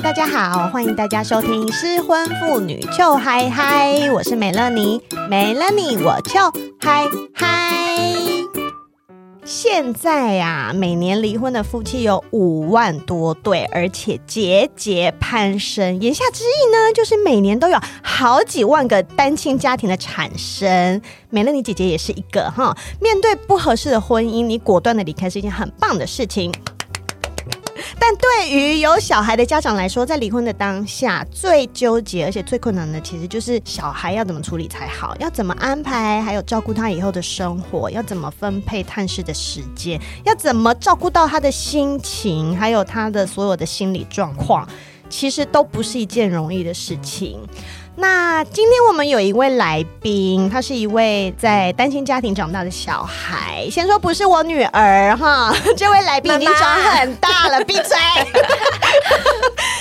大家好，欢迎大家收听失婚妇女就嗨嗨，我是美乐妮，没了你我就嗨嗨。现在呀、每年离婚的夫妻有五万多对，而且节节攀升。言下之意呢，就是每年都有好几万个单亲家庭的产生。美乐妮姐姐也是一个哈，面对不合适的婚姻，你果断的离开是一件很棒的事情。但对于有小孩的家长来说，在离婚的当下，最纠结而且最困难的，其实就是小孩要怎么处理才好，要怎么安排，还有照顾他以后的生活，要怎么分配探视的时间，要怎么照顾到他的心情，还有他的所有的心理状况，其实都不是一件容易的事情。那今天我们有一位来宾，他是一位在单亲家庭长大的小孩。先说不是我女儿哈，这位来宾已经长很大了，闭妈嘴。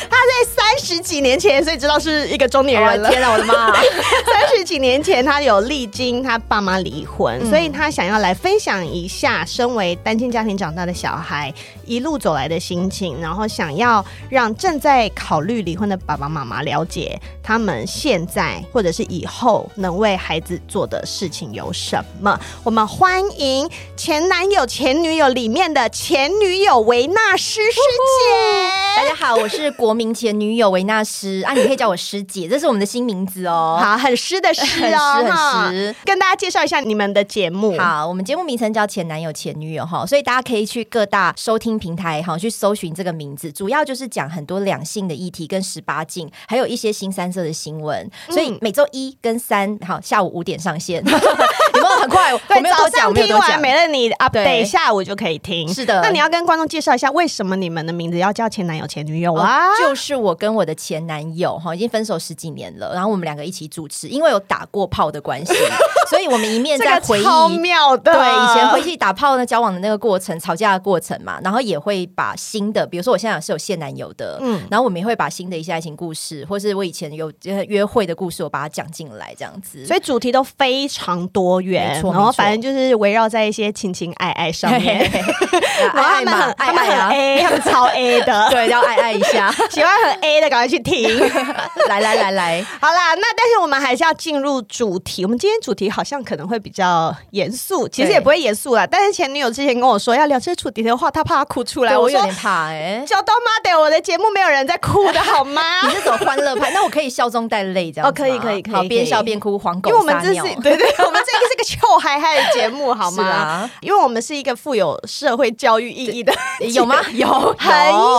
他在三十几年前，所以知道是一个中年人了。天哪，我的妈！三十几年前，他有历经他爸妈离婚，嗯、所以他想要来分享一下身为单亲家庭长大的小孩一路走来的心情，然后想要让正在考虑离婚的爸爸妈妈了解他们现在或者是以后能为孩子做的事情有什么？我们欢迎前男友前女友里面的前女友维纳斯师姐。大家好，我是国民前女友维纳斯啊，你可以叫我师姐，这是我们的新名字哦。好，很湿的湿哦，很湿。跟大家介绍一下你们的节目。好，我们节目名称叫前男友前女友哈，所以大家可以去各大收听平台哈去搜寻这个名字，主要就是讲很多两性的议题跟十八禁，还有一些新三色的新闻。所以每周一跟三，好，下午五点上线。有没有早上听完美乐你 update，下我就可以听。是的，那你要跟观众介绍一下，为什么你们的名字要叫前男友前女友啊？就是我跟我的前男友哈，已经分手十几年了，然后我们两个一起主持，因为有打过炮的关系，所以我们一面在回忆，超妙的。对，以前回忆打炮呢，交往的那个过程，吵架的过程嘛，然后也会把新的，比如说我现在是有现男友的，嗯，然后我们也会把新的一些爱情故事，或是我以前有约会的故事，我把它讲进来，这样子，所以主题都非常多元，然后反正就是围绕在一些情情爱爱上面，然后他们很爱爱啊，A，他们超 A 的，对，要爱爱一下，喜欢很 A 的赶快去听，来来来来，好啦，那但是我们还是要进入主题，我们今天主题好像可能会比较严肃，其实也不会严肃啦，但是前女友之前跟我说要聊这个主题的话，她怕她哭出来，我有点怕哎，叫到妈的，我的节目没有人在哭的好吗？你是走欢乐派，那我可以笑中带泪这样，哦，可以可以可以，好，边笑边哭，黄狗，因为我们这是对对，我们这个是个臭嗨嗨的节目好吗？啊，因为我们是一个富有社会教育意义的，有吗？有，很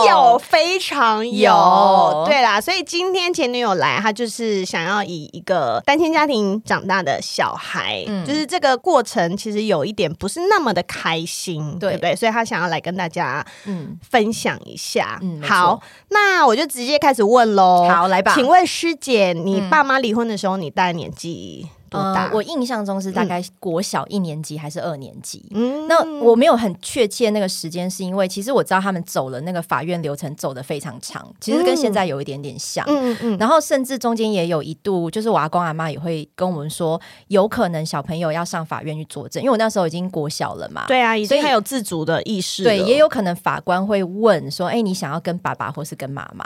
有，非常有，对啦，所以今天前女友来，她就是想要以一个单亲家庭长大的小孩，就是这个过程其实有一点不是那么的开心，对不对？所以她想要来跟大家嗯分享一下。嗯，好，那我就直接开始问喽。好，来吧。请问师姐，你爸妈离婚的时候，你大概年纪？呃，我印象中是大概国小一年级还是二年级？嗯，那我没有很确切那个时间，是因为其实我知道他们走了那个法院流程走得非常长，其实跟现在有一点点像。嗯嗯，然后甚至中间也有一度，就是我阿公阿妈也会跟我们说，有可能小朋友要上法院去作证，因为我那时候已经国小了嘛。对啊，已经很有自主的意识。对，也有可能法官会问说：“哎，你想要跟爸爸或是跟妈妈？”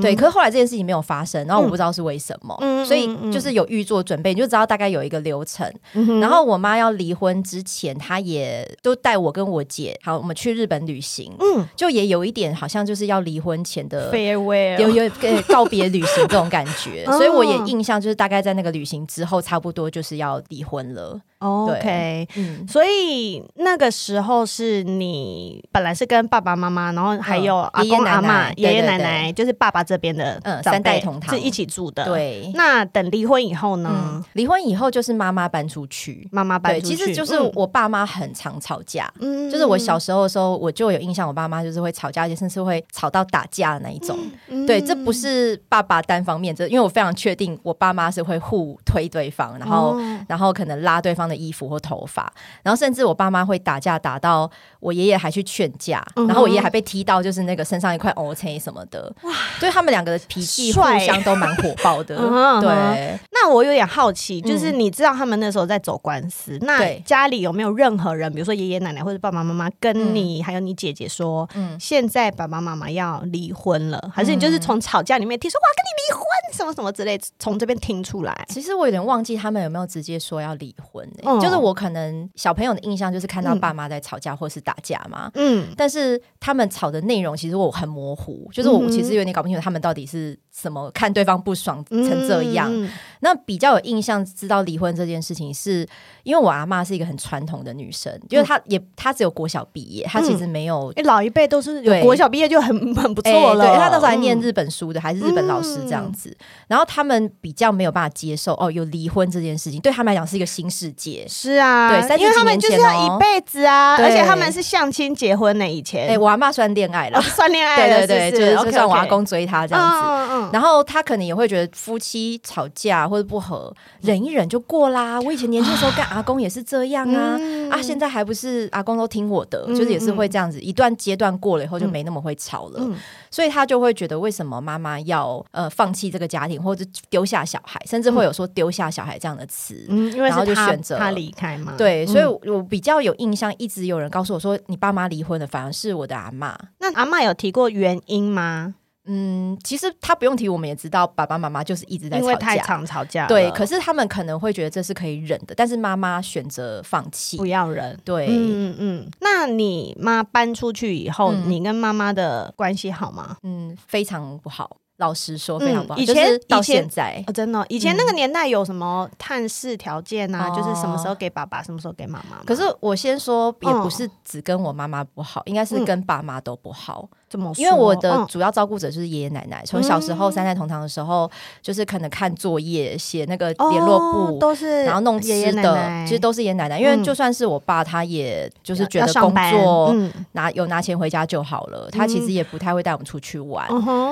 对，可是后来这件事情没有发生，然后我不知道是为什么。嗯，所以就是有预做准备，你就知道大概有一个流程，嗯、然后我妈要离婚之前，她也都带我跟我姐，好，我们去日本旅行，嗯，就也有一点好像就是要离婚前的 farewell，有有告别旅行这种感觉，所以我也印象就是大概在那个旅行之后，差不多就是要离婚了。OK，嗯，所以那个时候是你本来是跟爸爸妈妈，然后还有阿公阿嬷、爷爷奶奶，就是爸爸这边的嗯三代同堂。是一起住的。对，那等离婚以后呢？离婚以后就是妈妈搬出去，妈妈搬出去。其实就是我爸妈很常吵架，嗯，就是我小时候的时候，我就有印象，我爸妈就是会吵架，而且甚至会吵到打架的那一种。对，这不是爸爸单方面，这因为我非常确定，我爸妈是会互推对方，然后然后可能拉对方的衣服或头发，然后甚至我爸妈会打架打到我爷爷还去劝架，嗯、然后我爷爷还被踢到就是那个身上一块乌青什么的，哇！所以他们两个的脾气互相都蛮火爆的。对，那我有点好奇，就是就是你知道他们那时候在走官司，嗯、那家里有没有任何人，比如说爷爷奶奶或者爸爸妈妈跟你、嗯、还有你姐姐说，嗯，现在爸爸妈妈要离婚了，嗯、还是你就是从吵架里面听说我要跟你离婚什么什么之类，从这边听出来？其实我有点忘记他们有没有直接说要离婚、欸嗯，就是我可能小朋友的印象就是看到爸妈在吵架或是打架嘛，嗯，但是他们吵的内容其实我很模糊，就是我其实有点搞不清楚他们到底是。什么看对方不爽成这样？嗯、那比较有印象知道离婚这件事情是，是因为我阿妈是一个很传统的女生，就是她也她只有国小毕业，她其实没有。嗯、老一辈都是有国小毕业就很很不错了。欸、对，她那时候还念日本书的，嗯、还是日本老师这样子。然后他们比较没有办法接受哦，有离婚这件事情，对他们来讲是一个新世界。是啊，对，因为他们就是要一辈子啊，而且他们是相亲结婚呢。以前，哎、欸，我阿妈算恋爱了，哦、算恋爱了，对对对，就是就算我阿公追她这样子。嗯嗯。然后他可能也会觉得夫妻吵架或者不和，忍一忍就过啦。我以前年轻的时候跟阿公也是这样啊，嗯、啊，现在还不是阿公都听我的，嗯、就是也是会这样子。一段阶段过了以后就没那么会吵了，嗯、所以他就会觉得为什么妈妈要呃放弃这个家庭或者丢下小孩，甚至会有说丢下小孩这样的词，嗯、然后就选择他离开嘛。对，所以我比较有印象，一直有人告诉我说你爸妈离婚的，反而是我的阿妈。那阿妈有提过原因吗？嗯，其实他不用提，我们也知道爸爸妈妈就是一直在吵架，因为太常吵架。对，可是他们可能会觉得这是可以忍的，但是妈妈选择放弃，不要忍。对，嗯嗯。那你妈搬出去以后，嗯、你跟妈妈的关系好吗？嗯，非常不好。老实说，非常不好。以前到现在，哦，真的，以前那个年代有什么探视条件啊？就是什么时候给爸爸，什么时候给妈妈。可是我先说，也不是只跟我妈妈不好，应该是跟爸妈都不好。怎么说？因为我的主要照顾者就是爷爷奶奶。从小时候三代同堂的时候，就是可能看作业、写那个联络簿，都是，然后弄吃的，其实都是爷爷奶奶。因为就算是我爸，他也就是觉得工作拿有拿钱回家就好了，他其实也不太会带我们出去玩。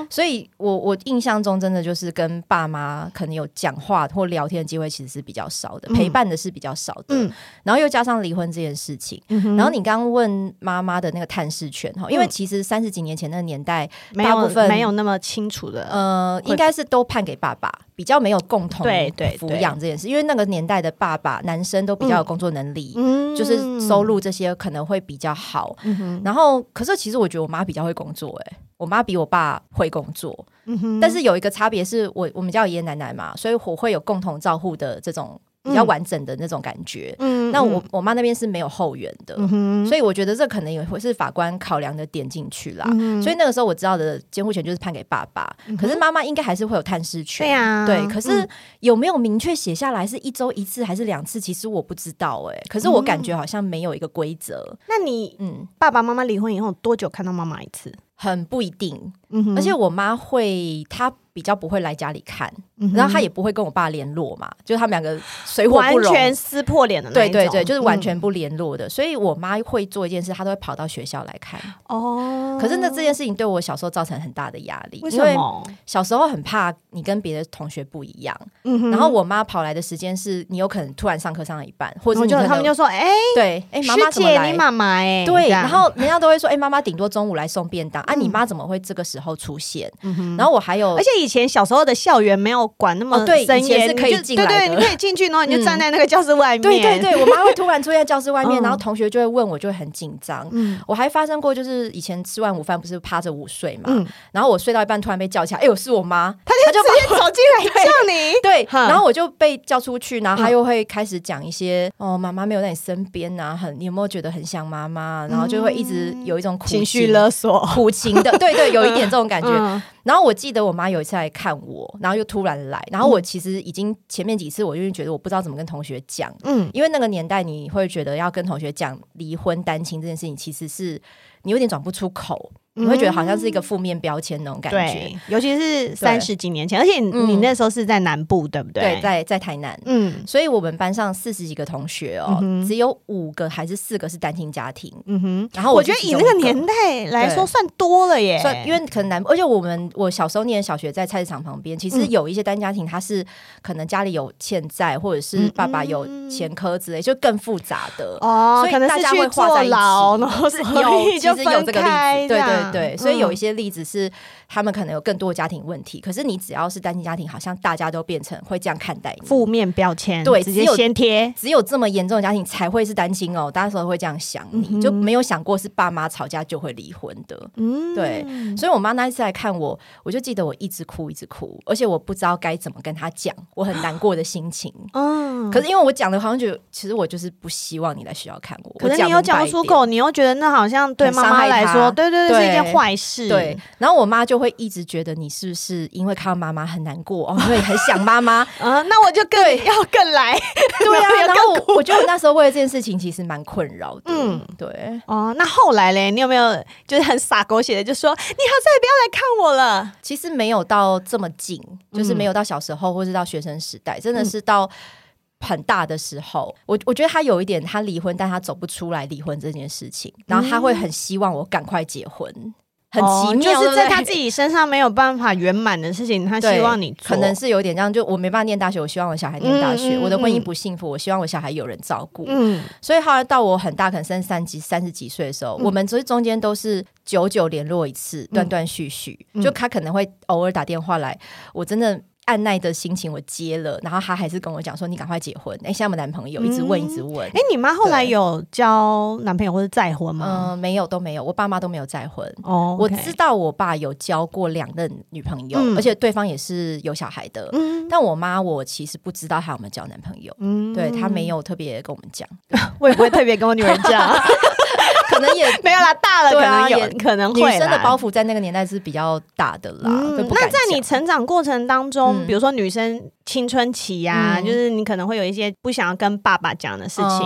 所以我。我印象中，真的就是跟爸妈可能有讲话或聊天的机会，其实是比较少的，嗯、陪伴的是比较少的。嗯、然后又加上离婚这件事情，嗯、然后你刚刚问妈妈的那个探视权哈，因为其实三十几年前那个年代，大部分没有那么清楚的，呃，应该是都判给爸爸，比较没有共同对对抚养这件事。因为那个年代的爸爸，男生都比较有工作能力，嗯、就是收入这些可能会比较好。嗯、然后，可是其实我觉得我妈比较会工作、欸，哎。我妈比我爸会工作，嗯、但是有一个差别是我我们家有爷爷奶奶嘛，所以我会有共同照护的这种比较完整的那种感觉。嗯，那我我妈那边是没有后援的，嗯、所以我觉得这可能也会是法官考量的点进去啦。嗯、所以那个时候我知道的监护权就是判给爸爸，嗯、可是妈妈应该还是会有探视权。对啊，对。可是有没有明确写下来是一周一次还是两次？其实我不知道哎、欸。可是我感觉好像没有一个规则、嗯。那你嗯，爸爸妈妈离婚以后多久看到妈妈一次？很不一定，嗯、而且我妈会，她比较不会来家里看，嗯、然后他也不会跟我爸联络嘛，就是他们两个水火不容，完全撕破脸的那种。对对对，就是完全不联络的。嗯、所以我妈会做一件事，她都会跑到学校来看。哦，可是那这件事情对我小时候造成很大的压力，为什么？因为小时候很怕你跟别的同学不一样。然后我妈跑来的时间是你有可能突然上课上到一半，或者就他们就说：“哎、欸，对，哎、欸，妈妈怎么来？你妈妈哎，对。”然后人家都会说：“哎、欸，妈妈顶多中午来送便当。”啊，你妈怎么会这个时候出现？然后我还有，而且以前小时候的校园没有管那么森严、是可以进来的，对对，你可以进去，然后你就站在那个教室外面。嗯、对对对，我妈会突然出现在教室外面，嗯、然后同学就会问我，就会很紧张。嗯，我还发生过，就是以前吃完午饭不是趴着午睡嘛，嗯、然后我睡到一半突然被叫起来，哎呦，是我妈，她就直接走进来 叫你，对，然后我就被叫出去，然后她又会开始讲一些，嗯、哦，妈妈没有在你身边啊，很，你有没有觉得很想妈妈？然后就会一直有一种苦情绪勒索、苦情的，对对，有一点这种感觉。嗯、然后我记得我妈有一次来看我，然后又突然来，然后我其实已经前面几次我就觉得我不知道怎么跟同学讲，嗯，因为那个年代你会觉得要跟同学讲离婚单亲这件事情，其实是你有点转不出口。你会觉得好像是一个负面标签那种感觉，对，尤其是三十几年前，而且你那时候是在南部，对不对？对，在在台南，嗯，所以我们班上四十几个同学哦，只有五个还是四个是单亲家庭，嗯哼。然后我觉得以那个年代来说算多了耶，算因为可能南，而且我们我小时候念小学在菜市场旁边，其实有一些单家庭，他是可能家里有欠债，或者是爸爸有前科之类，就更复杂的。哦，所以大家会画在一起，然后有其实有这个例子，对对。对，所以有一些例子是他们可能有更多的家庭问题。可是你只要是单亲家庭，好像大家都变成会这样看待你，负面标签，对，直接先贴，只有这么严重的家庭才会是单亲哦，大家时候会这样想你，你、嗯、就没有想过是爸妈吵架就会离婚的。嗯，对，所以我妈那一次来看我，我就记得我一直哭，一直哭，而且我不知道该怎么跟她讲我很难过的心情。嗯，可是因为我讲的好像觉得，其实我就是不希望你来学校看我。可是你又讲不出口，你又觉得那好像对妈妈来说，对对对，对，是一件坏事。对，然后我妈就会一直觉得你是不是因为看到妈妈很难过，哦，因为很想妈妈 啊？那我就更要更来。对啊，然后我我觉得我那时候为了这件事情其实蛮困扰的。嗯，对。哦，那后来嘞，你有没有就是很洒狗血的就说，你好，再也不要来看我了？其实没有到这么近，就是没有到小时候或是到学生时代，真的是到。很大的时候，我我觉得他有一点，他离婚，但他走不出来离婚这件事情，然后他会很希望我赶快结婚，嗯、很奇妙，就是在他自己身上没有办法圆满的事情，他希望你可能是有点这样，就我没办法念大学，我希望我小孩念大学，嗯、我的婚姻不幸福，我希望我小孩有人照顾，嗯，所以后来到我很大，可能三十三几、三十几岁的时候，嗯、我们这中间都是久久联络一次，断断续续，嗯、就他可能会偶尔打电话来，我真的。按耐的心情我接了，然后他还是跟我讲说：“你赶快结婚。”哎，现在有没有男朋友？一直问，一直问。哎、嗯，你妈后来有交男朋友或者再婚吗？嗯、呃，没有，都没有。我爸妈都没有再婚。哦我知道我爸有交过两任女朋友，嗯、而且对方也是有小孩的。嗯，但我妈我其实不知道她有没有交男朋友。嗯，对，她没有特别跟我们讲，我也不会特别跟我女儿讲。可能也 没有啦，大了可能有，可能会。女生的包袱在那个年代是比较大的啦。那在你成长过程当中，比如说女生青春期呀，就是你可能会有一些不想要跟爸爸讲的事情。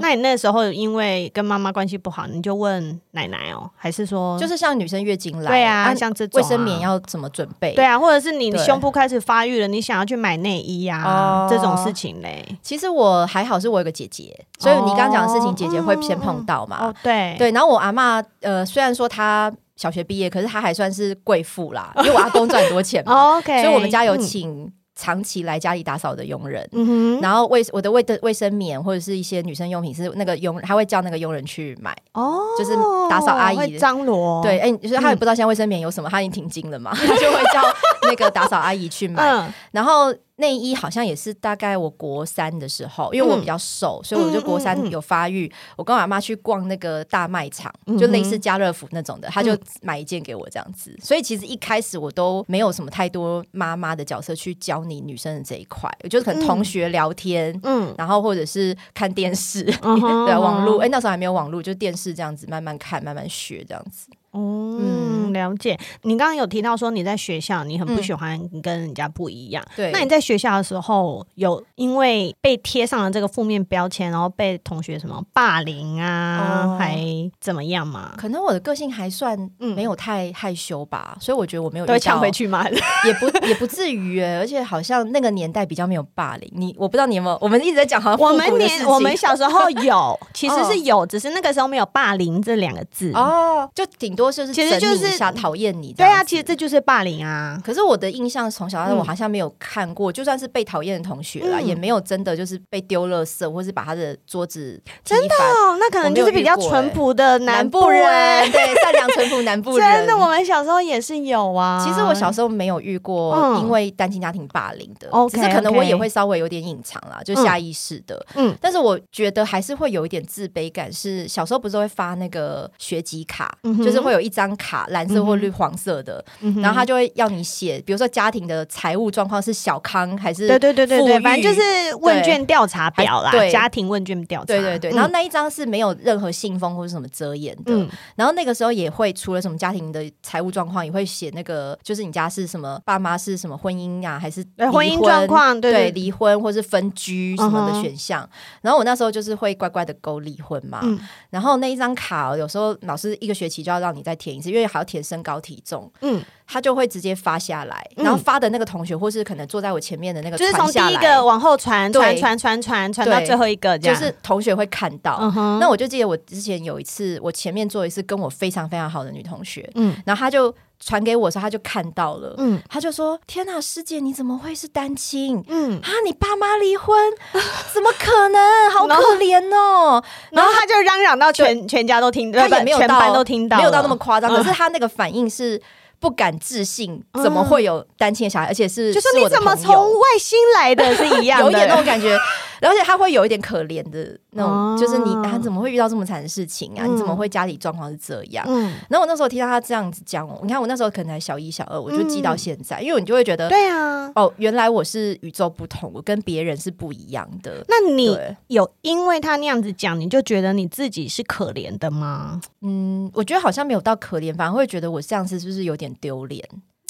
那你那时候因为跟妈妈关系不好，你就问奶奶哦，还是说就是像女生月经来，对啊，像这种卫生棉要怎么准备？对啊，或者是你胸部开始发育了，你想要去买内衣呀，这种事情嘞。其实我还好，是我有个姐姐，所以你刚刚讲的事情，姐姐会先碰到嘛。哦，对。对，然后我阿嬷，呃，虽然说她小学毕业，可是她还算是贵妇啦，因为我阿公赚很多钱嘛，OK，所以我们家有请长期来家里打扫的佣人，嗯、然后卫我的卫的卫生棉或者是一些女生用品是那个佣，他会叫那个佣人去买，哦，就是打扫阿姨张罗，对，哎，就是他也不知道现在卫生棉有什么，他已经停经了嘛，他就会叫那个打扫阿姨去买，嗯、然后。内衣好像也是大概我国三的时候，因为我比较瘦，嗯、所以我就国三有发育。嗯嗯嗯、我跟我妈去逛那个大卖场，嗯、就类似家乐福那种的，她就买一件给我这样子。嗯、所以其实一开始我都没有什么太多妈妈的角色去教你女生的这一块，我就是可能同学聊天，嗯，然后或者是看电视，嗯、对，网络，哎、欸，那时候还没有网络，就电视这样子慢慢看，慢慢学这样子。嗯，了解。你刚刚有提到说你在学校，你很不喜欢跟人家不一样。对，那你在学校的时候，有因为被贴上了这个负面标签，然后被同学什么霸凌啊，还怎么样吗？可能我的个性还算没有太害羞吧，所以我觉得我没有被抢回去吗？也不也不至于，而且好像那个年代比较没有霸凌。你我不知道你有没有？我们一直在讲好像我们年 我们小时候有，其实是有，只是那个时候没有霸凌这两个字哦，就顶。多就是其实就是想讨厌你，对啊，其实这就是霸凌啊。可是我的印象从小到大，我好像没有看过，就算是被讨厌的同学啦，也没有真的就是被丢垃圾，或是把他的桌子真的，那可能就是比较淳朴的南部人，对，善良淳朴南部人。真的，我们小时候也是有啊。其实我小时候没有遇过因为单亲家庭霸凌的，只是可能我也会稍微有点隐藏啦，就下意识的。嗯，但是我觉得还是会有一点自卑感，是小时候不是会发那个学籍卡，就是。会有一张卡，蓝色或绿黄色的，嗯、然后他就会要你写，比如说家庭的财务状况是小康还是对对对对对，反正就是问卷调查表啦，对家庭问卷调查，对对对。然后那一张是没有任何信封或者什么遮掩的。嗯、然后那个时候也会除了什么家庭的财务状况，也会写那个就是你家是什么，爸妈是什么婚姻啊，还是离婚婚姻状况？对，对，离婚或是分居什么的选项。嗯、然后我那时候就是会乖乖的勾离婚嘛。嗯、然后那一张卡有时候老师一个学期就要让你。你再填一次，因为还要填身高体重，嗯，他就会直接发下来，然后发的那个同学，或是可能坐在我前面的那个，就是从第一个往后传，传传传传传到最后一个，就是同学会看到。那我就记得我之前有一次，我前面坐一次跟我非常非常好的女同学，嗯，然后他就。传给我的时候，他就看到了，嗯，他就说：“天哪，师姐你怎么会是单亲？嗯啊，你爸妈离婚，怎么可能？好可怜哦！” 然后他就嚷嚷到全全家都听，他也没有到全班都听到，没有到那么夸张。可是他那个反应是不敢置信，怎么会有单亲的小孩，而且是就是你怎么从外星来的是一样的，有一点那种感觉，而且他会有一点可怜的那种，就是你他怎么会遇到这么惨的事情啊？你怎么会家里状况是这样？然后我那时候听到他这样子讲，你看我那时候可能才小一小二，我就记到现在，因为你就会觉得，对啊，哦，原来我是与众不同，我跟别人是不一样的。那你有因为他那样子讲，你就觉得你自己是可怜的吗？嗯，我觉得好像没有到可怜，反而会觉得我这样子是不是有点丢脸？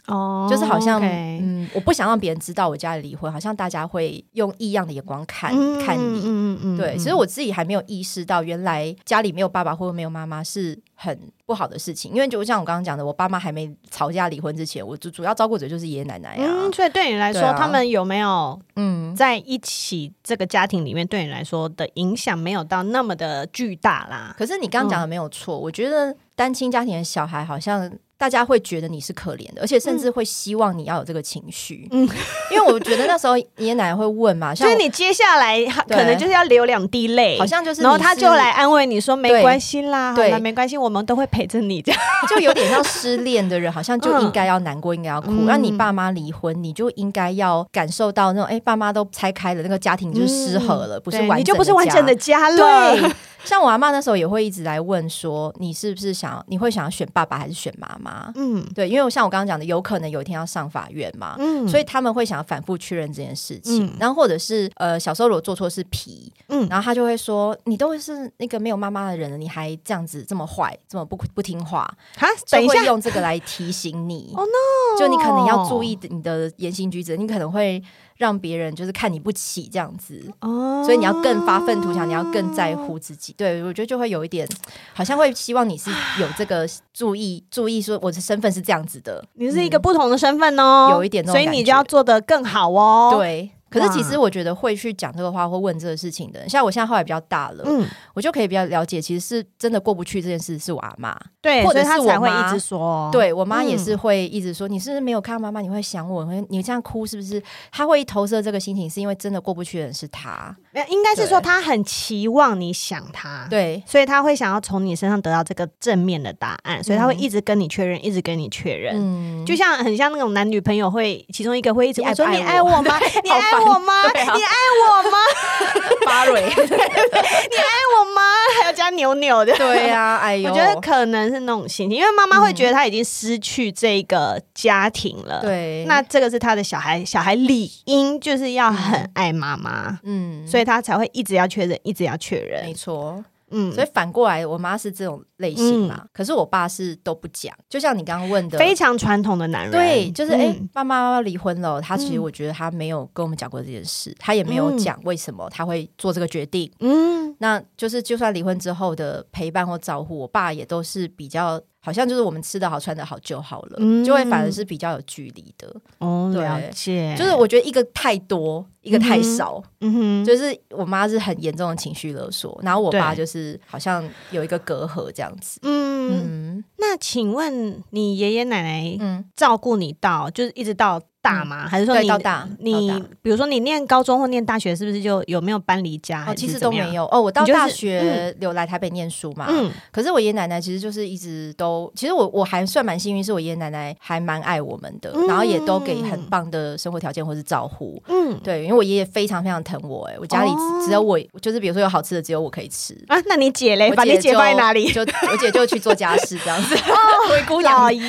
哦，就是好像嗯，我不想让别人知道我家里离婚，好像大家会用异样的眼光看、嗯、看你，嗯嗯嗯，对，其实我自己还没有意识到，原来家里没有爸爸或者没有妈妈是很不好的事情，因为就像我刚刚讲的，我爸妈还没吵架离婚之前，我主主要照顾者就是爷爷奶奶啊，嗯，所以对你来说，啊、他们有没有嗯在一起这个家庭里面，对你来说的影响没有到那么的巨大啦？可是你刚刚讲的没有错，嗯、我觉得单亲家庭的小孩好像。大家会觉得你是可怜的，而且甚至会希望你要有这个情绪。嗯，因为我觉得那时候爷爷奶奶会问嘛，所以你接下来可能就是要流两滴泪，好像就是，然后他就来安慰你说没关系啦，对，没关系，我们都会陪着你。这样 就有点像失恋的人，好像就应该要难过，应该要哭。那你爸妈离婚，你就应该要感受到那种，哎，爸妈都拆开了，那个家庭就是失和了，不是完，你就不是完整的家了。对。像我阿妈那时候也会一直来问说，你是不是想你会想要选爸爸还是选妈妈？嗯，对，因为像我刚刚讲的，有可能有一天要上法院嘛，嗯，所以他们会想要反复确认这件事情。嗯、然后或者是呃，小时候如果做错事皮，嗯，然后他就会说，你都是那个没有妈妈的人了，你还这样子这么坏，这么不不听话，啊，等一下，用这个来提醒你。哦 no，就你可能要注意你的言行举止，你可能会。让别人就是看你不起这样子，哦，所以你要更发愤图强，你要更在乎自己。对，我觉得就会有一点，好像会希望你是有这个注意，注意说我的身份是这样子的，你是一个不同的身份哦，有一点，所以你就要做得更好哦。对。可是其实我觉得会去讲这个话或问这个事情的人，像我现在后来比较大了，嗯，我就可以比较了解，其实是真的过不去这件事是我阿妈，对，或者是我妈会一直说，对我妈也是会一直说，嗯、你是不是没有看到妈妈，你会想我，会你这样哭是不是？她会投射这个心情，是因为真的过不去的人是她，应该是说她很期望你想她，对，所以她会想要从你身上得到这个正面的答案，所以她会一直跟你确认，一直跟你确认，嗯，就像很像那种男女朋友会其中一个会一直问说，你爱我吗？你爱我吗？你爱我吗？巴瑞，你爱我吗？还要加扭扭的，对呀、啊，哎呦，我觉得可能是那种心情，因为妈妈会觉得她已经失去这个家庭了，对、嗯，那这个是她的小孩，小孩理应就是要很爱妈妈，嗯，所以她才会一直要确认，一直要确认，没错。嗯，所以反过来，我妈是这种类型嘛，嗯、可是我爸是都不讲。就像你刚刚问的，非常传统的男人，对，就是哎，爸妈要离婚了，他其实我觉得他没有跟我们讲过这件事，嗯、他也没有讲为什么他会做这个决定。嗯，那就是就算离婚之后的陪伴或照顾，我爸也都是比较。好像就是我们吃的好穿的好就好了，嗯、就会反而是比较有距离的。哦，对，了解。就是我觉得一个太多，一个太少。嗯哼，就是我妈是很严重的情绪勒索，然后我爸就是好像有一个隔阂这样子。嗯嗯。那请问你爷爷奶奶照顾你到、嗯、就是一直到？大吗？还是说你到大？你比如说你念高中或念大学，是不是就有没有搬离家？哦，其实都没有哦。我到大学有来台北念书嘛。嗯。可是我爷爷奶奶其实就是一直都，其实我我还算蛮幸运，是我爷爷奶奶还蛮爱我们的，然后也都给很棒的生活条件或是照顾。嗯。对，因为我爷爷非常非常疼我，哎，我家里只有我，就是比如说有好吃的，只有我可以吃啊。那你姐嘞？把你姐放在哪里？就我姐就去做家事这样子。灰姑娘，灰姑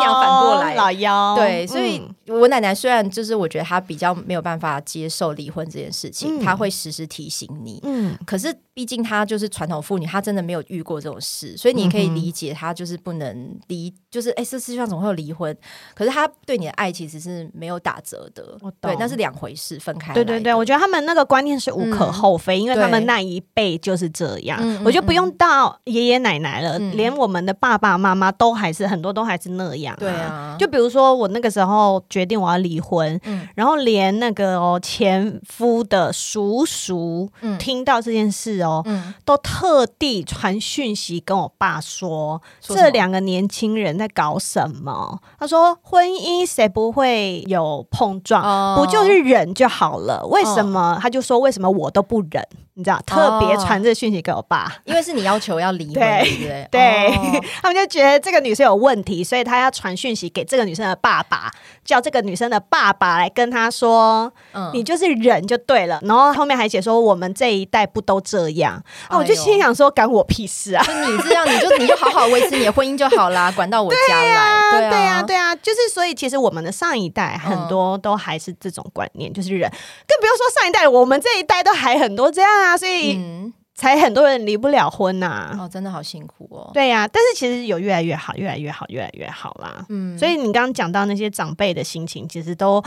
娘反过来，老妖。对，所以我奶奶虽然就是。我觉得她比较没有办法接受离婚这件事情，嗯、他会时时提醒你。嗯，可是毕竟她就是传统妇女，她真的没有遇过这种事，所以你可以理解她就是不能离，就是哎，这世界上怎么会有离婚。可是她对你的爱其实是没有打折的，对，那是两回事，分开。对对对，我觉得他们那个观念是无可厚非，嗯、因为他们那一辈就是这样。嗯、我就不用到爷爷奶奶了，嗯、连我们的爸爸妈妈都还是很多都还是那样、啊。对啊，就比如说我那个时候决定我要离婚。嗯、然后连那个哦前夫的叔叔，嗯、听到这件事哦，嗯、都特地传讯息跟我爸说，说这两个年轻人在搞什么？他说婚姻谁不会有碰撞，哦、不就是忍就好了？为什么？哦、他就说为什么我都不忍？你知道，特别传这讯息给我爸，因为是你要求要离婚，对对不对？对，哦、他们就觉得这个女生有问题，所以他要传讯息给这个女生的爸爸，叫这个女生的爸爸来跟他说：“嗯，你就是忍就对了。”然后后面还写说：“我们这一代不都这样？”啊，我就心想说：“干我屁事啊！就你这样，你就你就好好维持你的婚姻就好啦，管到我家来。对啊，对啊，对啊，就是所以其实我们的上一代很多都还是这种观念，就是忍，更不用说上一代，我们这一代都还很多这样啊，所以。嗯才很多人离不了婚呐、啊！哦，真的好辛苦哦。对呀、啊，但是其实有越来越好，越来越好，越来越好啦。嗯，所以你刚刚讲到那些长辈的心情，其实都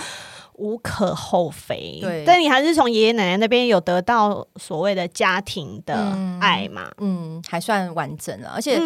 无可厚非。对，但你还是从爷爷奶奶那边有得到所谓的家庭的爱嘛？嗯，嗯，还算完整了。而且，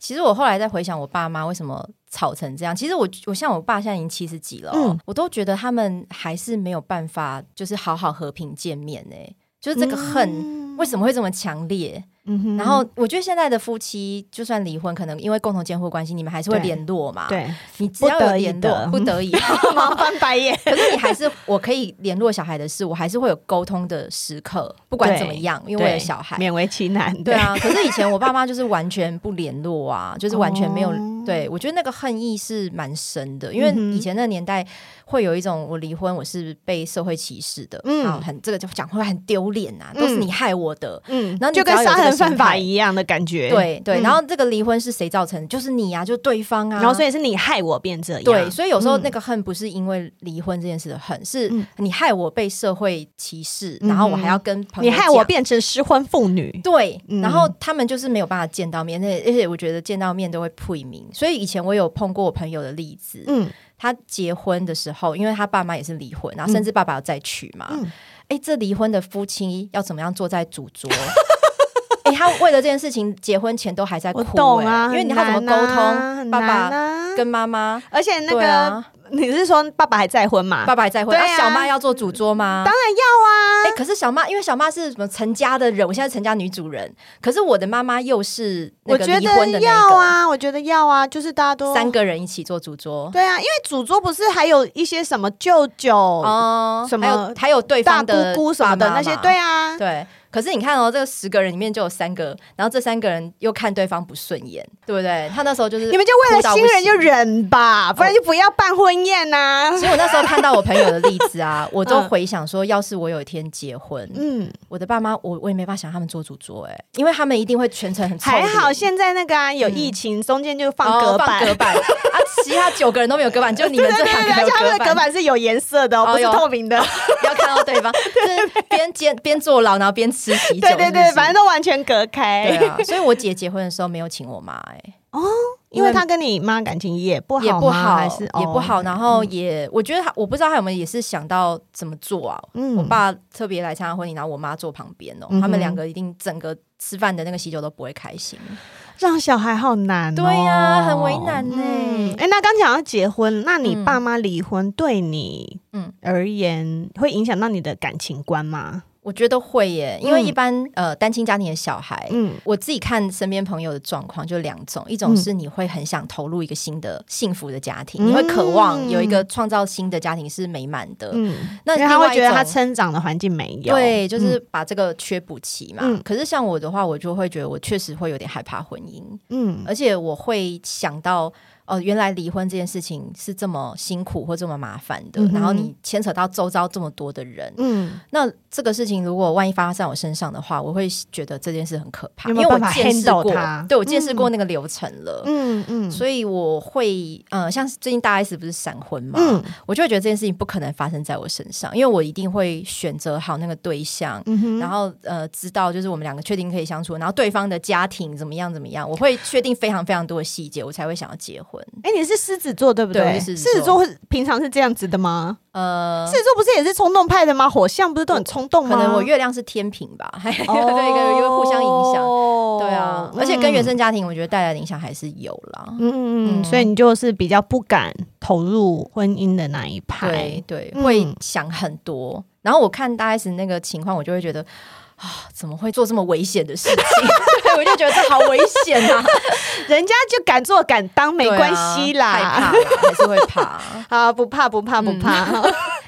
其实我后来在回想我爸妈为什么吵成这样，其实我我像我爸现在已经七十几了、哦嗯，我都觉得他们还是没有办法，就是好好和平见面呢。就是这个恨。为什么会这么强烈？嗯、然后我觉得现在的夫妻就算离婚，可能因为共同监护关系，你们还是会联络嘛。对，你只要有联络，不得已，忙翻白眼。可是你还是我可以联络小孩的事，我还是会有沟通的时刻，不管怎么样，因为我有小孩，勉为其难。对啊，可是以前我爸妈就是完全不联络啊，就是完全没有。哦、对我觉得那个恨意是蛮深的，因为以前那个年代会有一种我离婚我是被社会歧视的，嗯，很这个就讲会很丢脸啊，都是你害我的，嗯，然后就跟杀人犯法一样的感觉，对对，然后这个离婚是谁造成？的？就是你啊，就对方啊，然后所以是你害我变这样。对，所以有时候那个恨不是因为离婚这件事的恨，是你害我被社会歧视，然后我还要跟朋友，你害我变成失婚妇女。对，然后他们就是没有办法见到面，而且而且我觉得见到面都会破名。所以以前我有碰过我朋友的例子，嗯，他结婚的时候，因为他爸妈也是离婚，然后甚至爸爸要再娶嘛，哎，这离婚的夫妻要怎么样坐在主桌？他为了这件事情，结婚前都还在哭、欸，懂啊，因为你要怎么沟通、啊？爸爸跟妈妈，而且那个。你是说爸爸还再婚吗？爸爸还再婚，那、啊啊、小妈要做主桌吗？当然要啊！哎、欸，可是小妈，因为小妈是什么成家的人，我现在成家女主人，可是我的妈妈又是那个离婚的那个，我觉得要啊，我觉得要啊，就是大家都三个人一起做主桌。对啊，因为主桌不是还有一些什么舅舅哦，什么还有还有对方的姑姑什么的那些，对啊，对。可是你看哦，这个十个人里面就有三个，然后这三个人又看对方不顺眼，对不对？他那时候就是你们就为了新人就忍吧，不然就不要办婚宴呐、啊。所以我那时候看到我朋友的例子啊，我都回想说，要是我有一天结婚，嗯，我的爸妈，我我也没办法想他们做主桌哎、欸，因为他们一定会全程很还好。现在那个啊，有疫情，嗯、中间就放隔板，哦、放隔板 啊，其他九个人都没有隔板，就你们这两个有隔板。而且他们的隔板是有颜色的、哦，不是透明的，不要看到对方，就是 边煎边坐牢，然后边吃喜酒。对对对。反正都完全隔开。对啊，所以我姐结婚的时候没有请我妈哎、欸。哦，因为她跟你妈感情也不好，也不好，还是也不好。然后也，我觉得她，我不知道她有没有也是想到怎么做啊。嗯，我爸特别来参加婚礼，然后我妈坐旁边哦、喔嗯，他们两个一定整个吃饭的那个喜酒都不会开心。让小孩好难、喔，对呀、啊，很为难呢、欸。哎、嗯欸，那刚讲要结婚，那你爸妈离婚对你嗯而言会影响到你的感情观吗？我觉得会耶，因为一般、嗯、呃单亲家庭的小孩，嗯，我自己看身边朋友的状况就两种，一种是你会很想投入一个新的幸福的家庭，嗯、你会渴望有一个创造新的家庭是美满的，嗯，那他会觉得他成长的环境没有，对，就是把这个缺补齐嘛、嗯。可是像我的话，我就会觉得我确实会有点害怕婚姻，嗯，而且我会想到。哦，原来离婚这件事情是这么辛苦或这么麻烦的，嗯、然后你牵扯到周遭这么多的人，嗯，那这个事情如果万一发生在我身上的话，我会觉得这件事很可怕，有有因为我见识过，对我见识过那个流程了，嗯嗯，所以我会，呃，像最近大 S 不是闪婚嘛，嗯，我就会觉得这件事情不可能发生在我身上，因为我一定会选择好那个对象，嗯、然后呃，知道就是我们两个确定可以相处，然后对方的家庭怎么样怎么样，我会确定非常非常多的细节，我才会想要结婚。哎、欸，你是狮子座对不对？狮子，子座平常是这样子的吗？呃，狮子座不是也是冲动派的吗？火象不是都很冲动吗？可能我月亮是天平吧，对一个因为互相影响。对啊、嗯，而且跟原生家庭，我觉得带来的影响还是有啦。嗯嗯嗯，所以你就是比较不敢投入婚姻的那一派，对会想很多。然后我看大 S 那个情况，我就会觉得。啊，怎么会做这么危险的事情？我就觉得这好危险啊！人家就敢做敢当，没关系啦，啊、害怕啦还是会怕 啊？不怕不怕不怕。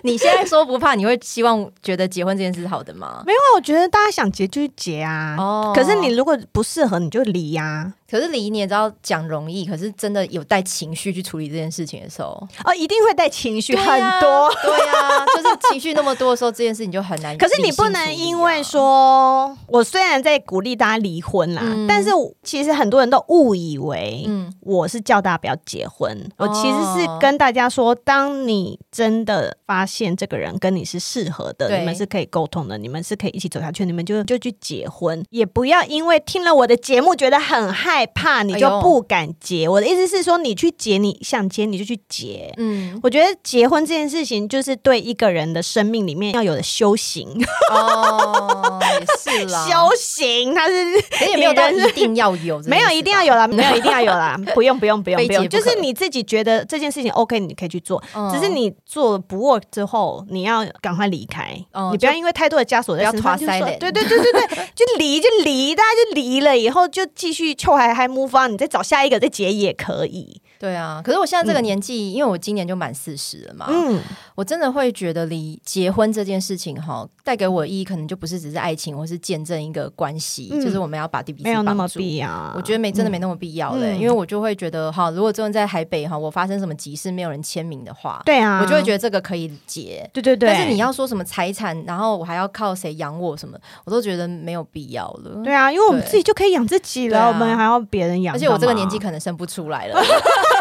你现在说不怕，你会希望觉得结婚这件事是好的吗？没有啊，我觉得大家想结就结啊。哦，可是你如果不适合，你就离呀、啊。可是离你也知道讲容易，可是真的有带情绪去处理这件事情的时候，哦，一定会带情绪很多。对呀、啊啊，就是情绪那么多的时候，这件事情就很难。可是你不能因为说，我虽然在鼓励大家离婚啦，嗯、但是其实很多人都误以为，嗯，我是叫大家不要结婚。嗯、我其实是跟大家说，当你真的发现这个人跟你是适合的，你们是可以沟通的，你们是可以一起走下去，你们就就去结婚，也不要因为听了我的节目觉得很害。害怕你就不敢结。哎、我的意思是说，你去结，你想结你就去结。嗯，我觉得结婚这件事情就是对一个人的生命里面要有的修行。哦，也是啦，修行它是也没有到一定要有，没有一定要有啦，没有一定要有啦，不用不用不用不用，就是你自己觉得这件事情 OK，你可以去做。嗯、只是你做不 work 之后，你要赶快离开。嗯、你不要因为太多的枷锁在身上，就对对对对对，就离就离，大家就离了以后就继续臭还。还还 move on，你再找下一个再结也可以。对啊，可是我现在这个年纪，嗯、因为我今年就满四十了嘛，嗯，我真的会觉得离结婚这件事情哈，带给我的意义可能就不是只是爱情，或是见证一个关系，嗯、就是我们要把彼此绑住。没有那么必要，我觉得没真的没那么必要嘞，嗯、因为我就会觉得哈，如果真的在台北哈，我发生什么急事没有人签名的话，对啊，我就会觉得这个可以结。对对对，但是你要说什么财产，然后我还要靠谁养我什么，我都觉得没有必要了。对啊，因为我们自己就可以养自己了，啊、我们还要别人养，而且我这个年纪可能生不出来了。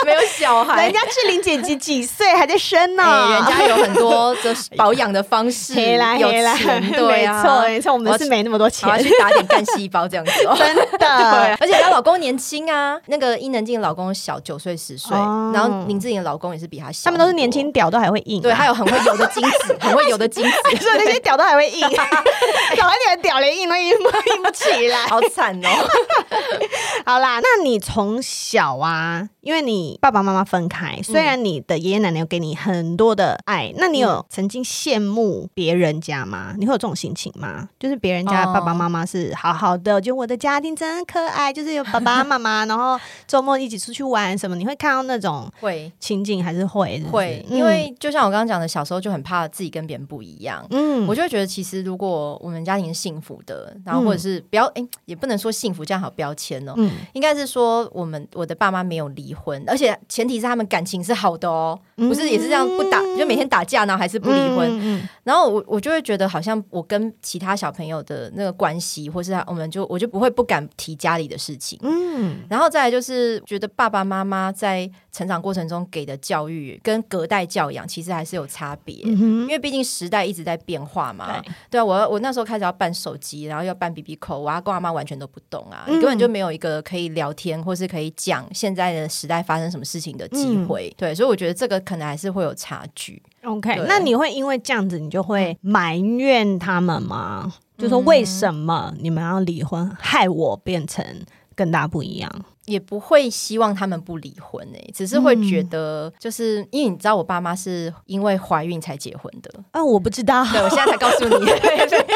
没有小孩，人家志玲姐姐几岁还在生呢？人家有很多的保养的方式，有钱，对啊，没错没错，我们是没那么多钱，去打点干细胞这样子，真的。而且她老公年轻啊，那个伊能静的老公小九岁十岁，然后林志颖的老公也是比她小，他们都是年轻屌都还会硬，对，还有很会游的精子，很会游的精子，所以那些屌都还会硬，小一点的屌连硬都硬不硬不起来，好惨哦。好啦，那你从小啊，因为你。爸爸妈妈分开，虽然你的爷爷奶奶有给你很多的爱，嗯、那你有曾经羡慕别人家吗？你会有这种心情吗？就是别人家的爸爸妈妈是好好的，哦、就我的家庭真可爱，就是有爸爸妈妈，然后周末一起出去玩什么，你会看到那种会情景还是会是是会？因为就像我刚刚讲的，小时候就很怕自己跟别人不一样，嗯，我就会觉得其实如果我们家庭是幸福的，然后或者是不要哎、嗯，也不能说幸福这样好标签哦，嗯，应该是说我们我的爸妈没有离婚，而且。前提是他们感情是好的哦，不是也是这样不打，就每天打架呢，还是不离婚。然后我我就会觉得，好像我跟其他小朋友的那个关系，或是我们就我就不会不敢提家里的事情。嗯，然后再来就是觉得爸爸妈妈在成长过程中给的教育跟隔代教养其实还是有差别，嗯、因为毕竟时代一直在变化嘛。对，对啊，我我那时候开始要办手机，然后要办 BB Call，我阿公阿妈完全都不懂啊，嗯、根本就没有一个可以聊天或是可以讲现在的时代发生什么事情的机会。嗯、对，所以我觉得这个可能还是会有差距。OK，那你会因为这样子，你就会埋怨他们吗？嗯、就说为什么你们要离婚，害我变成跟大家不一样？也不会希望他们不离婚诶、欸，只是会觉得，就是、嗯、因为你知道，我爸妈是因为怀孕才结婚的啊，我不知道，对，我现在才告诉你，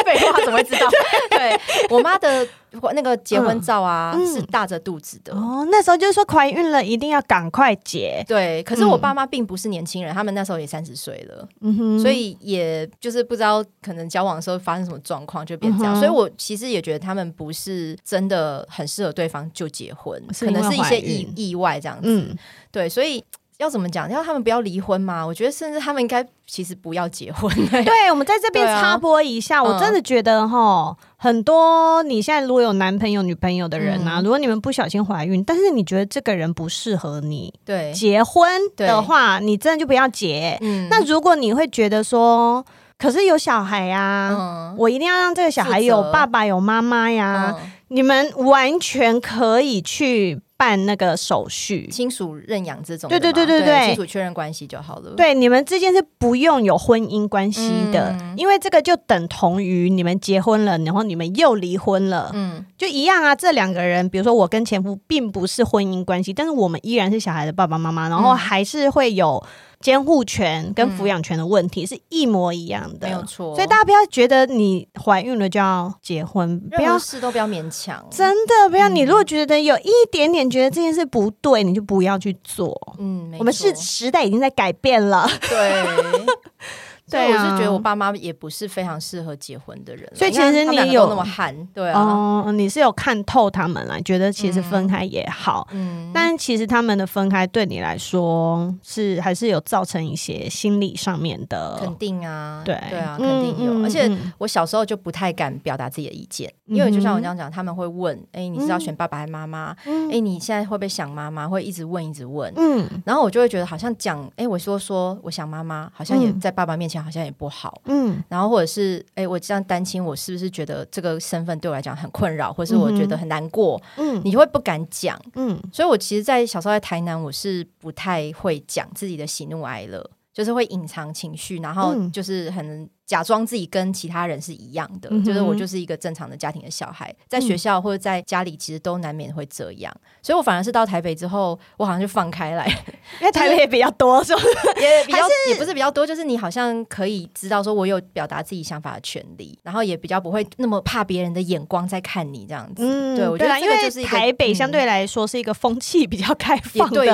废话怎么会知道？对，我妈的那个结婚照啊，嗯、是大着肚子的。哦，那时候就是说怀孕了一定要赶快结，对，可是我爸妈并不是年轻人，他们那时候也三十岁了，嗯哼，所以也就是不知道可能交往的时候发生什么状况就变这样，嗯、所以我其实也觉得他们不是真的很适合对方就结婚。可能是一些意意外这样子，嗯、对，所以要怎么讲？要他们不要离婚吗？我觉得甚至他们应该其实不要结婚。对，我们在这边插播一下，啊、我真的觉得哈，嗯、很多你现在如果有男朋友、女朋友的人啊，嗯、如果你们不小心怀孕，但是你觉得这个人不适合你，对，结婚的话，你真的就不要结。嗯，那如果你会觉得说，可是有小孩呀、啊，嗯、我一定要让这个小孩有爸爸有妈妈呀。嗯你们完全可以去办那个手续，亲属认养这种，对对对对对，亲属确认关系就好了。对，你们之间是不用有婚姻关系的，嗯、因为这个就等同于你们结婚了，然后你们又离婚了，嗯，就一样啊。这两个人，比如说我跟前夫并不是婚姻关系，但是我们依然是小孩的爸爸妈妈，然后还是会有。监护权跟抚养权的问题是一模一样的，没有错。所以大家不要觉得你怀孕了就要结婚，不要事都不要勉强，真的不要。你如果觉得有一点点觉得这件事不对，你就不要去做。嗯，我们是时代已经在改变了，对。对，我是觉得我爸妈也不是非常适合结婚的人，所以其实你有那么憨，对啊，哦，你是有看透他们了，觉得其实分开也好，嗯，但其实他们的分开对你来说是还是有造成一些心理上面的肯定啊，对对啊，肯定有，而且我小时候就不太敢表达自己的意见，因为就像我这样讲，他们会问，哎，你是要选爸爸还是妈妈？哎，你现在会不会想妈妈？会一直问，一直问，嗯，然后我就会觉得好像讲，哎，我说说我想妈妈，好像也在爸爸面前好像也不好，嗯，然后或者是，哎，我这样单亲，我是不是觉得这个身份对我来讲很困扰，或是我觉得很难过，嗯，你会不敢讲，嗯，所以我其实，在小时候在台南，我是不太会讲自己的喜怒哀乐，就是会隐藏情绪，然后就是很。假装自己跟其他人是一样的，嗯、就是我就是一个正常的家庭的小孩，在学校或者在家里，其实都难免会这样，嗯、所以我反而是到台北之后，我好像就放开来，因为台北也比较多，是吧？也比较是也不是比较多，就是你好像可以知道说我有表达自己想法的权利，然后也比较不会那么怕别人的眼光在看你这样子。嗯，对，我觉得因为台北相对来说是一个风气比较开放的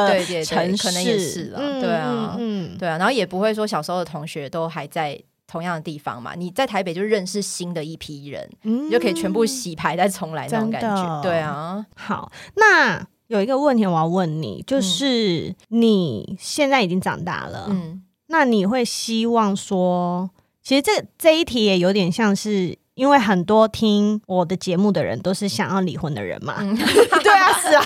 城市，可能也是了，嗯、对啊，嗯，对啊，然后也不会说小时候的同学都还在。同样的地方嘛，你在台北就认识新的一批人，嗯、你就可以全部洗牌再重来那种感觉。的对啊，好，那有一个问题我要问你，就是你现在已经长大了，嗯，那你会希望说，其实这这一题也有点像是。因为很多听我的节目的人都是想要离婚的人嘛，嗯、对啊，是啊，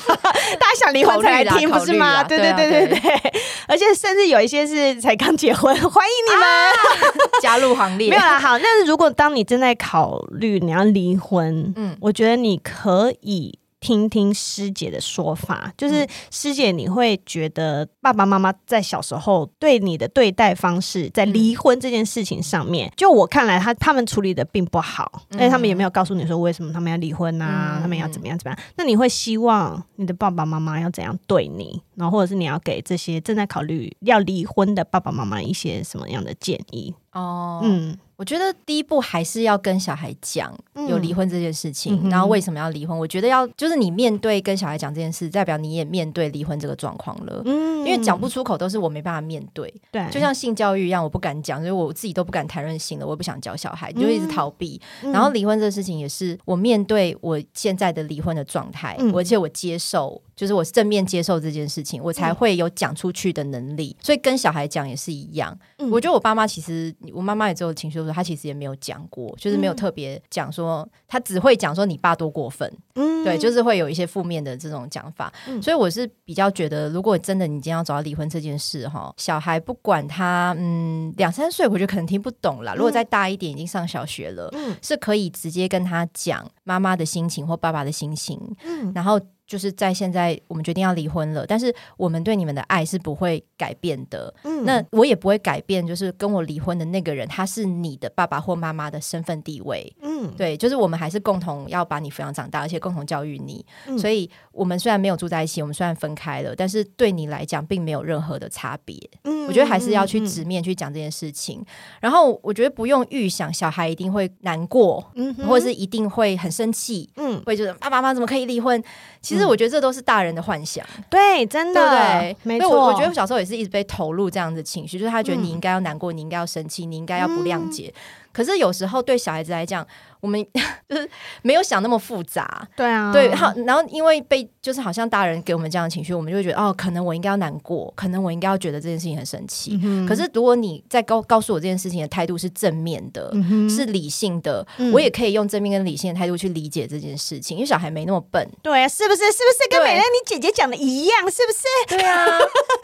大家想离婚才来 听，不是吗？对对对对对，而且甚至有一些是才刚结婚，欢迎你们、啊、加入行列。没有啦，好，但是如果当你正在考虑你要离婚，嗯，我觉得你可以。听听师姐的说法，就是师姐，你会觉得爸爸妈妈在小时候对你的对待方式，在离婚这件事情上面，就我看来，他他们处理的并不好，而且他们也没有告诉你说为什么他们要离婚啊，他们要怎么样怎么样。那你会希望你的爸爸妈妈要怎样对你，然后或者是你要给这些正在考虑要离婚的爸爸妈妈一些什么样的建议？哦，嗯。我觉得第一步还是要跟小孩讲有离婚这件事情，嗯、然后为什么要离婚？我觉得要就是你面对跟小孩讲这件事，代表你也面对离婚这个状况了。嗯，因为讲不出口都是我没办法面对。对，就像性教育一样，我不敢讲，所以我自己都不敢谈论性的，我也不想教小孩，就一直逃避。嗯、然后离婚这个事情也是我面对我现在的离婚的状态，嗯、而且我接受。就是我正面接受这件事情，我才会有讲出去的能力。嗯、所以跟小孩讲也是一样。嗯、我觉得我爸妈其实，我妈妈也只有情绪的时候，她其实也没有讲过，就是没有特别讲说，她只会讲说你爸多过分。嗯，对，就是会有一些负面的这种讲法。嗯、所以我是比较觉得，如果真的你今天要走到离婚这件事，哈，小孩不管他，嗯，两三岁，我觉得可能听不懂啦。如果再大一点，已经上小学了，嗯、是可以直接跟他讲妈妈的心情或爸爸的心情，嗯、然后。就是在现在，我们决定要离婚了，但是我们对你们的爱是不会改变的。嗯，那我也不会改变，就是跟我离婚的那个人，他是你的爸爸或妈妈的身份地位。嗯，对，就是我们还是共同要把你抚养长大，而且共同教育你。嗯，所以，我们虽然没有住在一起，我们虽然分开了，但是对你来讲，并没有任何的差别。嗯，我觉得还是要去直面去讲这件事情。嗯，然后，我觉得不用预想小孩一定会难过，嗯，或者是一定会很生气，嗯，会觉得爸爸妈妈怎么可以离婚？其实我觉得这都是大人的幻想，嗯、对，真的，对，没错。我我觉得我小时候也是一直被投入这样的情绪，就是他觉得你应该要难过，嗯、你应该要生气，你应该要不谅解。嗯、可是有时候对小孩子来讲，我们 就是没有想那么复杂，对啊，对，好，然后因为被就是好像大人给我们这样的情绪，我们就会觉得哦，可能我应该要难过，可能我应该要觉得这件事情很生气。嗯、可是如果你在告告诉我这件事情的态度是正面的，嗯、是理性的，嗯、我也可以用正面跟理性的态度去理解这件事情，因为小孩没那么笨，对啊，是不是？是不是跟美乐你姐姐讲的一样？是不是？对啊，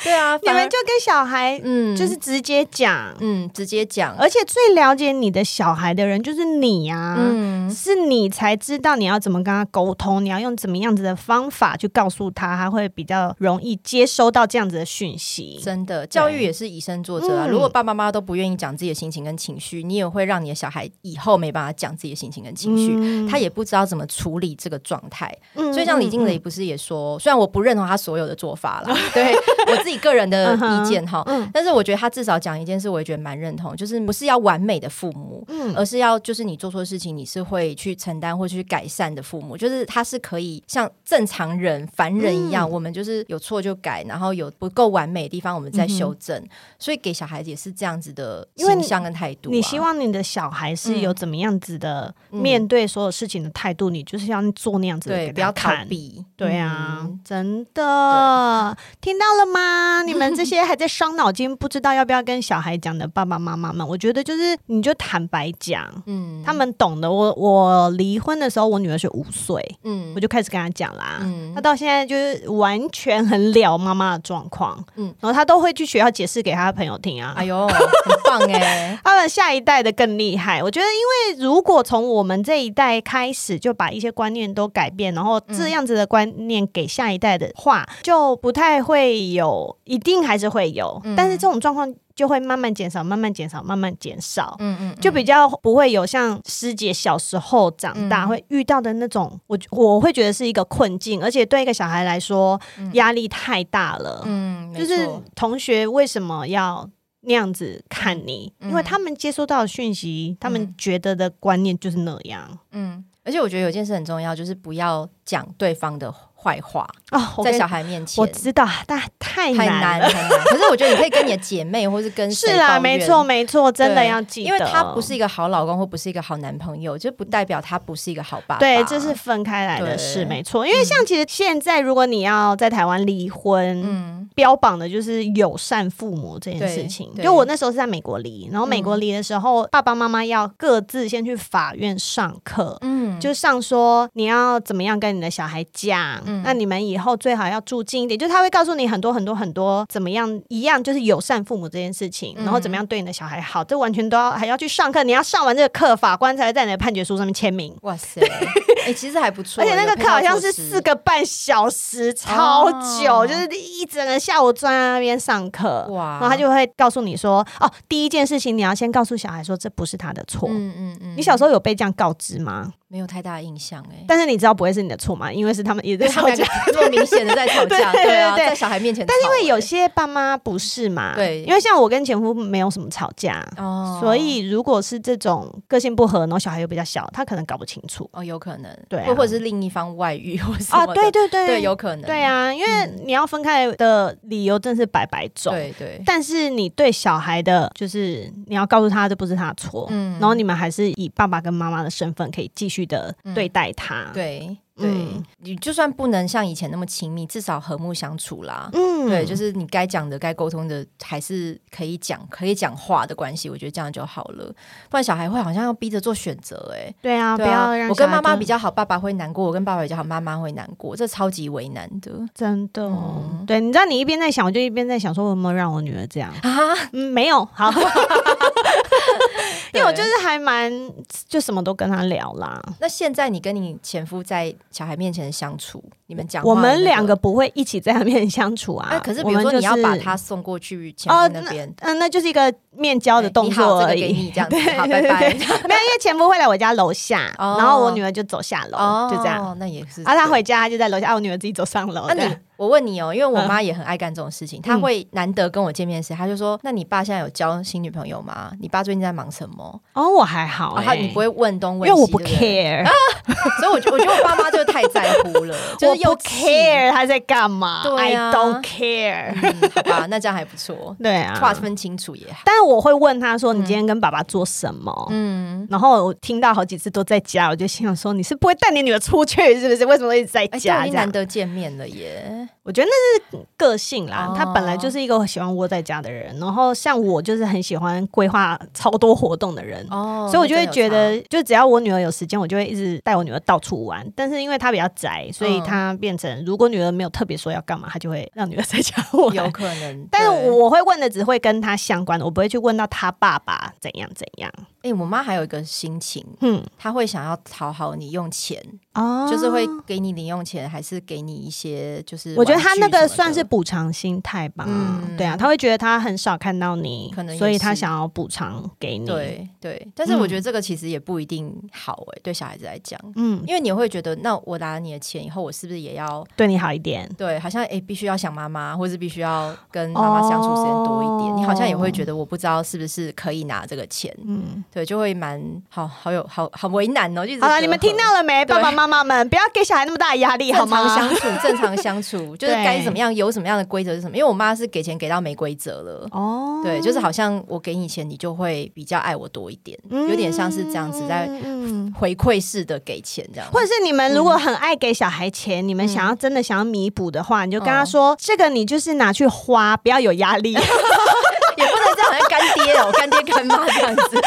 对啊，你们就跟小孩，嗯，就是直接讲，嗯，直接讲，而且最了解你的小孩的人就是你呀、啊，嗯，是你。才知道你要怎么跟他沟通，你要用怎么样子的方法去告诉他，他会比较容易接收到这样子的讯息。真的，教育也是以身作则啊。对如果爸爸妈妈都不愿意讲自己的心情跟情绪，你也会让你的小孩以后没办法讲自己的心情跟情绪，嗯、他也不知道怎么处理这个状态。嗯、所以，像李静蕾不是也说，虽然我不认同他所有的做法了，对我自己个人的意见哈，嗯、但是我觉得他至少讲一件事，我也觉得蛮认同，就是不是要完美的父母。而是要就是你做错事情，你是会去承担或去改善的父母，就是他是可以像正常人、凡人一样，嗯、我们就是有错就改，然后有不够完美的地方，我们再修正。嗯、所以给小孩子也是这样子的形象跟态度、啊。你希望你的小孩是有怎么样子的面对所有事情的态度？嗯、你就是要做那样子的对，不要逃避。对啊，嗯、真的听到了吗？你们这些还在伤脑筋，不知道要不要跟小孩讲的爸爸妈妈们，我觉得就是你就坦白讲，嗯，他们懂的。我我离婚的时候，我女儿是五岁，嗯，我就开始跟她讲啦，嗯，她到现在就是完全很了妈妈的状况，嗯，然后她都会去学校解释给她的朋友听啊，哎呦，很棒哎，他们下一代的更厉害。我觉得，因为如果从我们这一代开始就把一些观念都改变，然后这样子的观念给下一代的话，嗯、就不太会有，一定还是会有，嗯、但是这种状况。就会慢慢减少，慢慢减少，慢慢减少。嗯，嗯嗯，就比较不会有像师姐小时候长大会遇到的那种，我我会觉得是一个困境，而且对一个小孩来说压力太大了。嗯，就是同学为什么要那样子看你？因为他们接收到的讯息，他们觉得的观念就是那样。嗯，而且我觉得有件事很重要，就是不要讲对方的话。坏话哦，在小孩面前，我知道，但太难了，太难，可是我觉得你可以跟你的姐妹，或是跟。是啊，没错，没错，真的要记得，因为他不是一个好老公，或不是一个好男朋友，就不代表他不是一个好爸爸。对，这是分开来的事，没错。因为像其实现在，如果你要在台湾离婚，嗯，标榜的就是友善父母这件事情。就我那时候是在美国离，然后美国离的时候，爸爸妈妈要各自先去法院上课，嗯，就上说你要怎么样跟你的小孩讲。那你们以后最好要住近一点，就是他会告诉你很多很多很多怎么样一样，就是友善父母这件事情，然后怎么样对你的小孩好，这完全都要还要去上课。你要上完这个课，法官才会在你的判决书上面签名。哇塞，哎、欸，其实还不错。而且那个课好像是四个半小时，超久，哦、就是一整个下午坐在那边上课。哇，然后他就会告诉你说，哦，第一件事情你要先告诉小孩说，这不是他的错。嗯嗯嗯，你小时候有被这样告知吗？没有太大的印象哎，但是你知道不会是你的错吗？因为是他们也在吵架，这么明显的在吵架，对啊，在小孩面前。但是因为有些爸妈不是嘛，对，因为像我跟前夫没有什么吵架，哦，所以如果是这种个性不合，然后小孩又比较小，他可能搞不清楚。哦，有可能，对，或者是另一方外遇或什么，对对对，对，有可能，对啊，因为你要分开的理由真是百百种，对对，但是你对小孩的，就是你要告诉他这不是他的错，嗯，然后你们还是以爸爸跟妈妈的身份可以继续的对待。爱他，对对，嗯、你就算不能像以前那么亲密，至少和睦相处啦。嗯，对，就是你该讲的、该沟通的，还是可以讲、可以讲话的关系。我觉得这样就好了，不然小孩会好像要逼着做选择。哎，对啊，不要让我跟妈妈比较好，爸爸会难过；我跟爸爸比较好，妈妈会难过，这超级为难的，真的。嗯、对，你知道，你一边在想，我就一边在想，说我有没有让我女儿这样啊？嗯，没有，好。因为我就是还蛮就什么都跟他聊啦。那现在你跟你前夫在小孩面前相处，你们讲，我们两个不会一起在他面前相处啊。可是比如说你要把他送过去前夫那边，嗯，那就是一个面交的动作而已。这样子，好，拜拜。没有，因为前夫会来我家楼下，然后我女儿就走下楼，就这样。那也是。然后他回家就在楼下，我女儿自己走上楼。我问你哦，因为我妈也很爱干这种事情，她会难得跟我见面时，她就说：“那你爸现在有交新女朋友吗？你爸最近在忙什么？”哦，我还好，然后你不会问东问西，因为我不 care，所以我觉得我觉得我爸妈就太在乎了，就是又 care 他在干嘛？I don't care，好吧，那这样还不错，对啊，划分清楚也好。但是我会问他说：“你今天跟爸爸做什么？”嗯，然后我听到好几次都在家，我就心想说：“你是不会带你女儿出去是不是？为什么一直在家？难得见面了耶。”我觉得那是个性啦，哦、他本来就是一个喜欢窝在家的人，然后像我就是很喜欢规划超多活动的人，哦、所以我就会觉得，就只要我女儿有时间，我就会一直带我女儿到处玩。但是因为她比较宅，所以她变成如果女儿没有特别说要干嘛，她就会让女儿在家玩。有可能，但是我会问的只会跟她相关的，我不会去问到她爸爸怎样怎样。哎、欸，我妈还有一个心情，嗯，她会想要讨好你用钱，哦，就是会给你零用钱，还是给你一些，就是我觉得她那个算是补偿心态吧，嗯，对啊，她会觉得她很少看到你，可能所以她想要补偿给你，对对。但是我觉得这个其实也不一定好哎、欸，对小孩子来讲，嗯，因为你会觉得，那我拿了你的钱以后，我是不是也要对你好一点？对，好像哎、欸，必须要想妈妈，或是必须要跟妈妈相处时间多一点，哦、你好好像也会觉得我不知道是不是可以拿这个钱，嗯，对，就会蛮好好有好好为难哦。就好了，你们听到了没？爸爸妈妈们，不要给小孩那么大的压力，好吗？正常相处，正常相处，就是该怎么样，有什么样的规则是什么？因为我妈是给钱给到没规则了，哦，对，就是好像我给你钱，你就会比较爱我多一点，有点像是这样子在回馈式的给钱这样。或者是你们如果很爱给小孩钱，你们想要真的想要弥补的话，你就跟他说，这个你就是拿去花，不要有压力。干爹哦，干爹干妈这样子。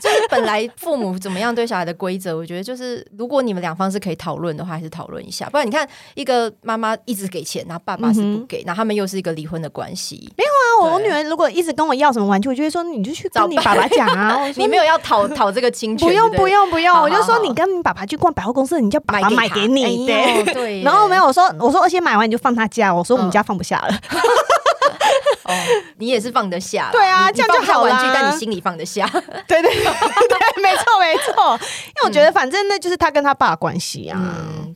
就是本来父母怎么样对小孩的规则，我觉得就是如果你们两方是可以讨论的话，还是讨论一下。不然你看，一个妈妈一直给钱，然后爸爸是不给，然后他们又是一个离婚的关系。没有啊，我女儿如果一直跟我要什么玩具，我就会说你就去跟你爸爸讲啊。你没有要讨讨这个侵权，不用不用不用，我就说你跟你爸爸去逛百货公司，你叫爸爸买给你。对，然后没有我说我说而且买完你就放他家，我说我们家放不下了。哦，你也是放得下，对啊，这样就好玩具，但你心里放得下，对对对，没错没错，因为我觉得反正那就是他跟他爸关系啊，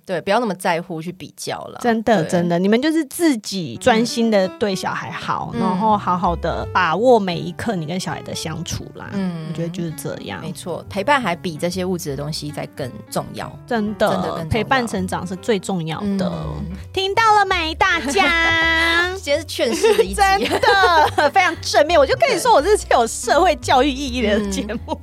对，不要那么在乎去比较了，真的真的，你们就是自己专心的对小孩好，然后好好的把握每一刻你跟小孩的相处啦，嗯，我觉得就是这样，没错，陪伴还比这些物质的东西再更重要，真的，真的陪伴成长是最重要的，听到了没，大家？今天是劝世的一集。的非常正面，我就跟你说，我这是有社会教育意义的节目。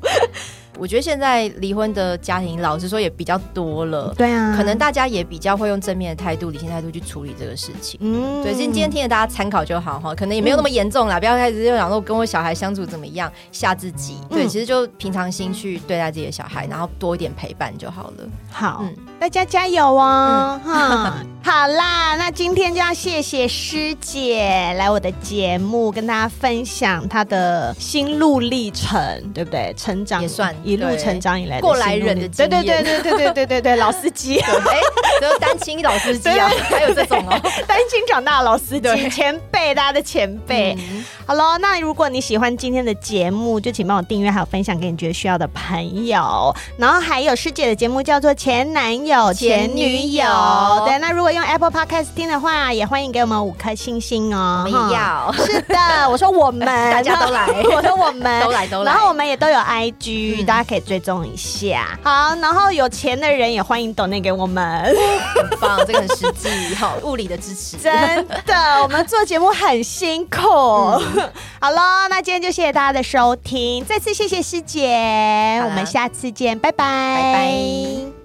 我觉得现在离婚的家庭，老实说也比较多了。对啊，可能大家也比较会用正面的态度、理性态度去处理这个事情。嗯，对，今今天听着大家参考就好哈，可能也没有那么严重啦，不要开始就想说跟我小孩相处怎么样吓自己。对，其实就平常心去对待自己的小孩，然后多一点陪伴就好了。好，大家加油哦！哈，好啦，那今天就要谢谢师姐来我的节目，跟大家分享她的心路历程，对不对？成长也算。一路成长以来过来人的经验，对对对对对对对对对，老司机，哎，都是单亲老司机啊，还有这种哦，单亲长大的老司机，前辈，大家的前辈。好喽，那如果你喜欢今天的节目，就请帮我订阅，还有分享给你觉得需要的朋友。然后还有师姐的节目叫做《前男友前女友》，对，那如果用 Apple Podcast 听的话，也欢迎给我们五颗星星哦。要，是的，我说我们大家都来，我说我们都来都来，然后我们也都有 IG。大家可以追踪一下，好，然后有钱的人也欢迎抖内给我们，很棒，这个很实际，好，物理的支持，真的，我们做节目很辛苦，嗯、好喽，那今天就谢谢大家的收听，再次谢谢师姐，我们下次见，拜拜，拜拜。